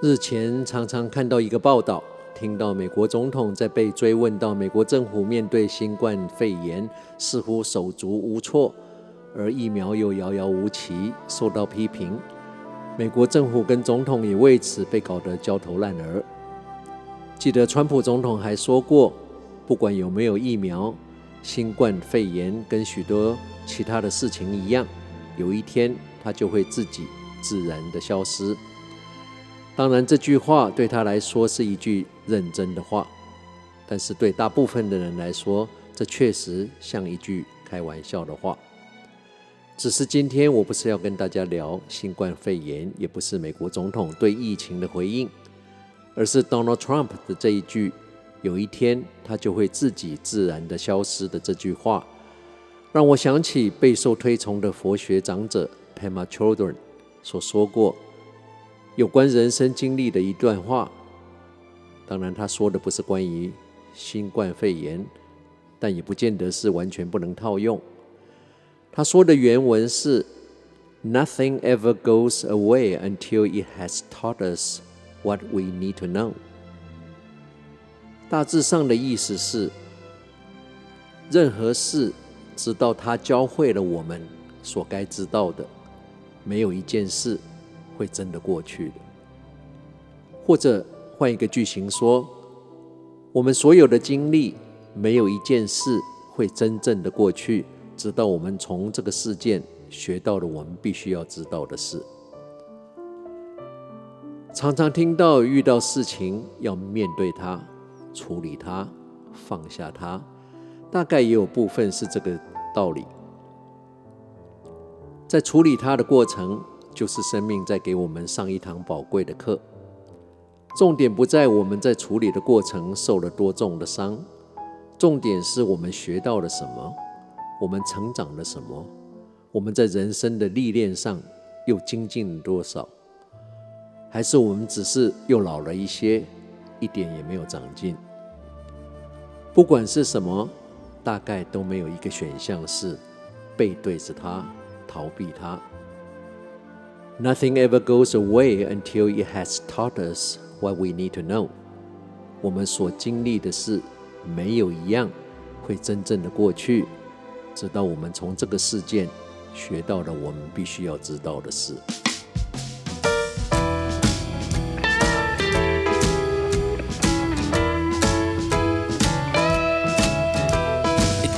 日前常常看到一个报道，听到美国总统在被追问到美国政府面对新冠肺炎似乎手足无措，而疫苗又遥遥无期，受到批评。美国政府跟总统也为此被搞得焦头烂额。记得川普总统还说过，不管有没有疫苗，新冠肺炎跟许多其他的事情一样，有一天它就会自己自然的消失。当然，这句话对他来说是一句认真的话，但是对大部分的人来说，这确实像一句开玩笑的话。只是今天我不是要跟大家聊新冠肺炎，也不是美国总统对疫情的回应，而是 Donald Trump 的这一句“有一天他就会自己自然的消失”的这句话，让我想起备受推崇的佛学长者 Pema Chodron 所说过。有关人生经历的一段话，当然他说的不是关于新冠肺炎，但也不见得是完全不能套用。他说的原文是：“Nothing ever goes away until it has taught us what we need to know。”大致上的意思是，任何事直到它教会了我们所该知道的，没有一件事。会真的过去的，或者换一个句型说，我们所有的经历，没有一件事会真正的过去，直到我们从这个事件学到了我们必须要知道的事。常常听到遇到事情要面对它、处理它、放下它，大概也有部分是这个道理。在处理它的过程。就是生命在给我们上一堂宝贵的课，重点不在我们在处理的过程受了多重的伤，重点是我们学到了什么，我们成长了什么，我们在人生的历练上又精进了多少，还是我们只是又老了一些，一点也没有长进。不管是什么，大概都没有一个选项是背对着他，逃避他。Nothing ever goes away until it has taught us what we need to know。我们所经历的事，没有一样会真正的过去，直到我们从这个事件学到了我们必须要知道的事。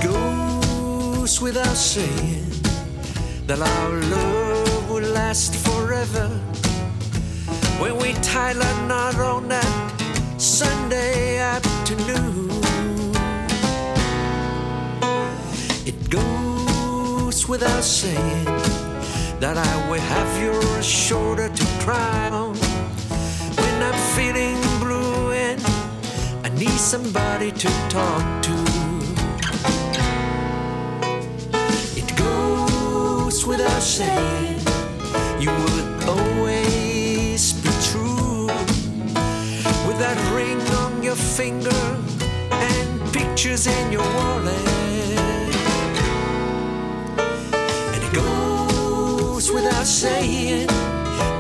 Goes without saying that our love will last forever when we tie a knot on that Sunday afternoon. It goes without saying that I will have your shoulder to cry on when I'm feeling blue and I need somebody to talk to. It goes without saying finger and pictures in your wallet. And it goes without saying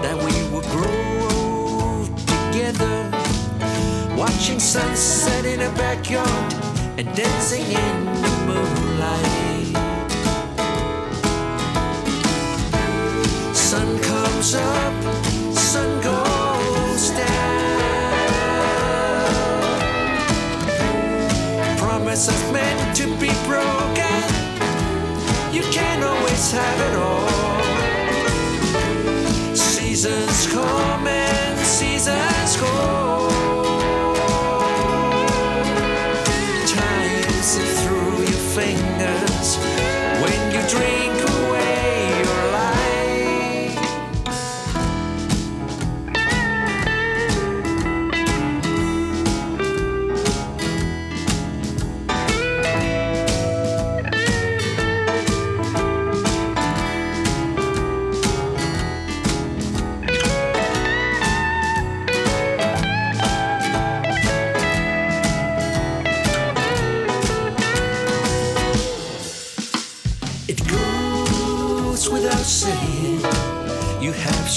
that we will grow together, watching sunset in a backyard and dancing in the moonlight. Sun comes up, sun goes Promises meant to be broken. You can't always have it all. Seasons come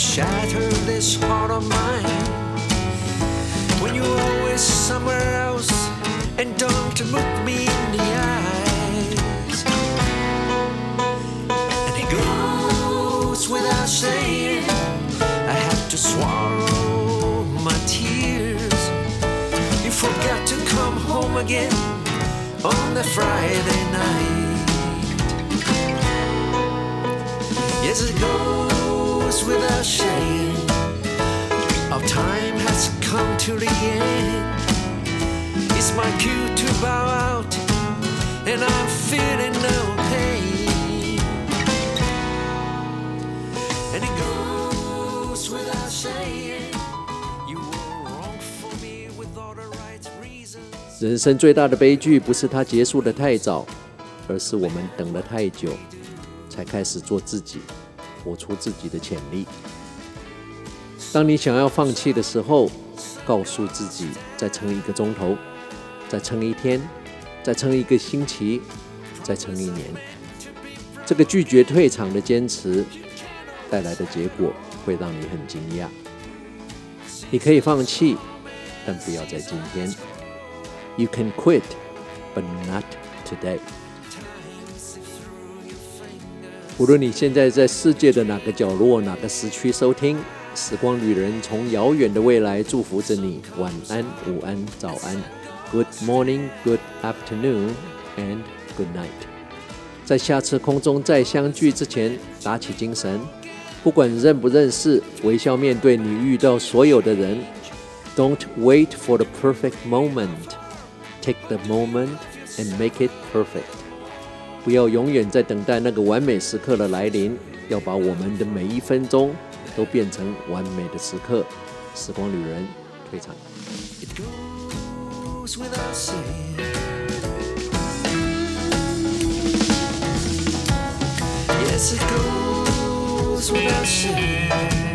shattered this heart of mine When you're always somewhere else and don't look me in the eyes. And it goes without saying, I have to swallow my tears. You forgot to come home again on the Friday night. Yes, it goes without saying, our time has come to the end. It's my cue to bow out, and I'm feeling no pain. And it goes without saying, you were wrong for me with all the right reasons. 人生最大的悲剧不是它结束得太早，而是我们等了太久，才开始做自己，活出自己的潜力。当你想要放弃的时候，告诉自己再撑一个钟头，再撑一天，再撑一个星期，再撑一年。这个拒绝退场的坚持带来的结果会让你很惊讶。你可以放弃，但不要在今天。You can quit, but not today. 无论你现在在世界的哪个角落、哪个时区收听，时光旅人从遥远的未来祝福着你。晚安、午安、早安，Good morning, Good afternoon, and Good night。在下次空中再相聚之前，打起精神，不管认不认识，微笑面对你遇到所有的人。Don't wait for the perfect moment. Take the moment and make it perfect. 不要永远在等待那个完美时刻的来临，要把我们的每一分钟都变成完美的时刻。时光旅人退场。It